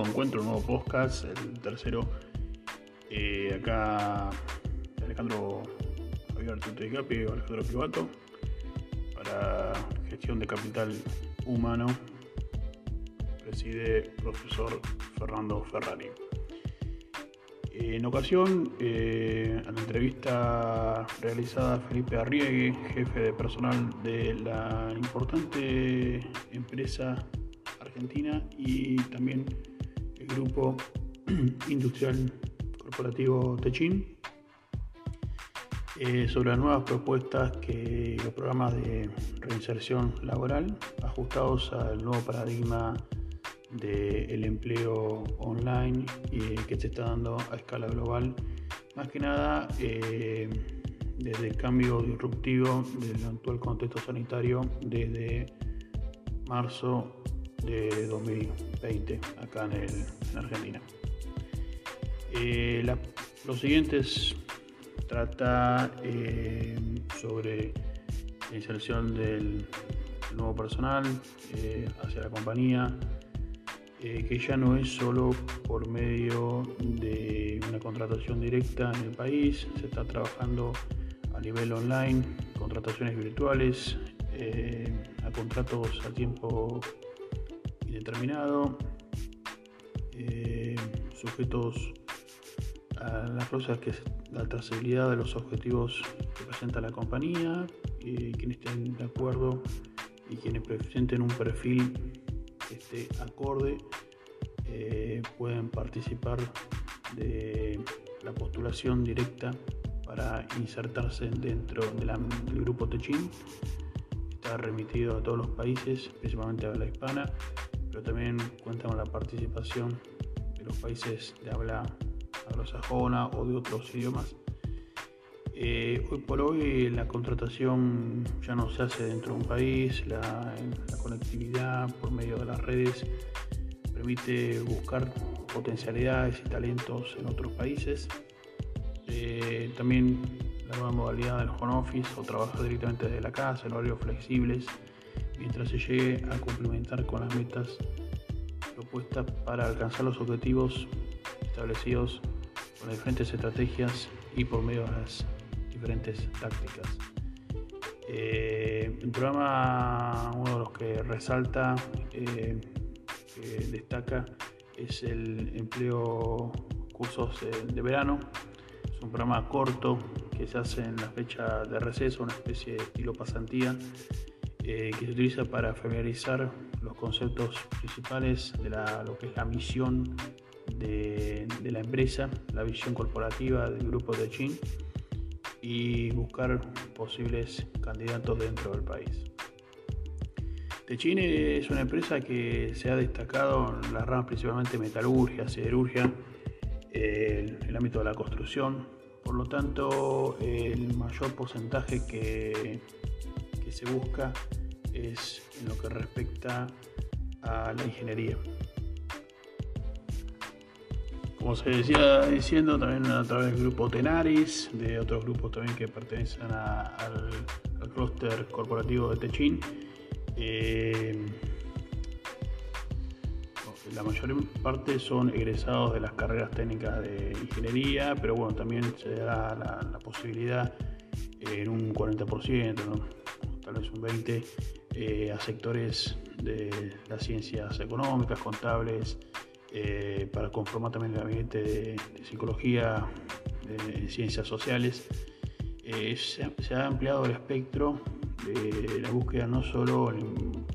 encuentro, un nuevo podcast, el tercero. Eh, acá Alejandro Javier Tuteicapi, Alejandro Pivato, para gestión de capital humano, preside profesor Fernando Ferrari. En ocasión, eh, a la entrevista realizada Felipe Arriegue, jefe de personal de la importante empresa argentina y también grupo industrial corporativo Techin, eh, sobre las nuevas propuestas que los programas de reinserción laboral ajustados al nuevo paradigma del empleo online y que se está dando a escala global, más que nada eh, desde el cambio disruptivo del actual contexto sanitario desde marzo de 2020 acá en, Argentina. Eh, los siguientes trata eh, sobre la inserción del nuevo personal hacia la compañía, eh, que ya no es solo por medio de una contratación directa en el país, se está trabajando a nivel online, contrataciones virtuales, eh, a contratos a tiempo indeterminado, eh, sujetos a las cosas que es la trazabilidad de los objetivos que presenta la compañía, quienes estén de acuerdo y quienes presenten un perfil esté acorde eh, pueden participar de la postulación directa para insertarse dentro del grupo Techin. Está remitido a todos los países, principalmente a habla hispana, pero también cuenta con la participación de los países de habla anglosajona o de otros idiomas. Eh, hoy por hoy la contratación ya no se hace dentro de un país, la conectividad por medio de las redes permite buscar potencialidades y talentos en otros países. Eh, también la nueva modalidad del home office o trabajar directamente desde la casa en horarios flexibles, mientras se llegue a complementar con las metas propuestas para alcanzar los objetivos establecidos con las diferentes estrategias y por medio de las diferentes tácticas. Eh, el programa, uno de los que resalta eh, que destaca es el empleo cursos de, verano. Es un programa corto que se hace en la fecha de receso, una especie de estilo pasantía, eh, que se utiliza para familiarizar los conceptos principales de lo que es la misión de, la empresa, la visión corporativa del grupo de Chin y buscar posibles candidatos dentro del país. Techine es una empresa que se ha destacado en las ramas principalmente metalurgia, siderurgia, el, el ámbito de la construcción. Por lo tanto, el mayor porcentaje que, se busca es en lo que respecta a la ingeniería. Como se decía diciendo, también a través del grupo Tenaris, de otros grupos también que pertenecen al, al clúster corporativo de Techin eh, la mayor parte son egresados de las carreras técnicas de ingeniería, pero bueno, también se da la, posibilidad en un 40%, tal un 20%, eh, a sectores de las ciencias económicas, contables, eh, para conformar también el gabinete de, psicología, de ciencias sociales. se, ha ampliado el espectro de la búsqueda no solo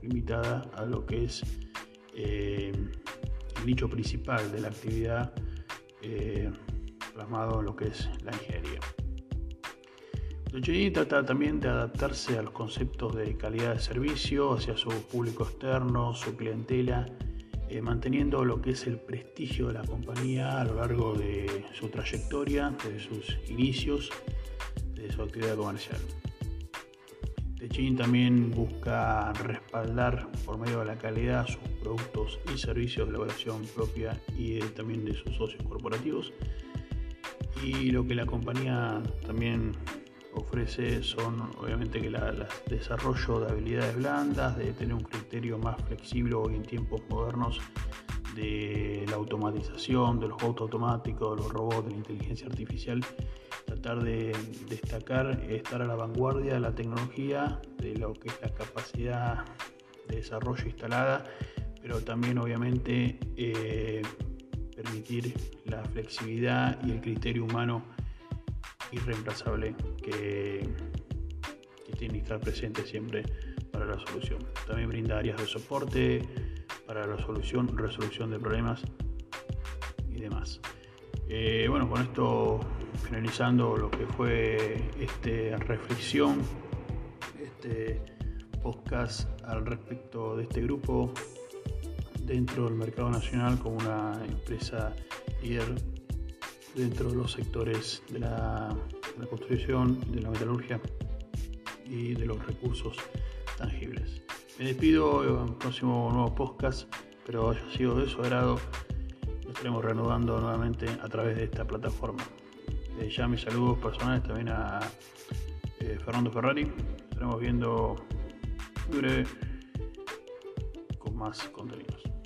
limitada a lo que es eh, el nicho principal de la actividad eh, plasmado en lo que es la ingeniería. Dolce trata también de adaptarse a los conceptos de calidad de servicio hacia su público externo, su clientela, eh, manteniendo lo que es el prestigio de la compañía a lo largo de su trayectoria, desde sus inicios, de su actividad comercial. Techin también busca respaldar por medio de la calidad sus productos y servicios de elaboración propia y también de sus socios corporativos. Y lo que la compañía también ofrece son obviamente que el desarrollo de habilidades blandas, de tener un criterio más flexible hoy en tiempos modernos de la automatización, de los autos automáticos, de los robots, de la inteligencia artificial, tratar de destacar, estar a la vanguardia de la tecnología, de lo que es la capacidad de desarrollo instalada, pero también obviamente eh, permitir la flexibilidad y el criterio humano irreemplazable que, tiene que estar presente siempre para la solución. También brinda áreas de soporte para la solución, resolución de problemas y demás. Eh, bueno, con esto finalizando lo que fue esta reflexión, este podcast al respecto de este grupo dentro del mercado nacional como una empresa líder dentro de los sectores de la, construcción, de la metalurgia y de los recursos tangibles. Me despido en el próximo nuevo podcast, pero haya sido de su agrado. Lo estaremos reanudando nuevamente a través de esta plataforma. ya mis saludos personales también a eh, Fernando Ferrari. Estaremos viendo muy breve con más contenidos.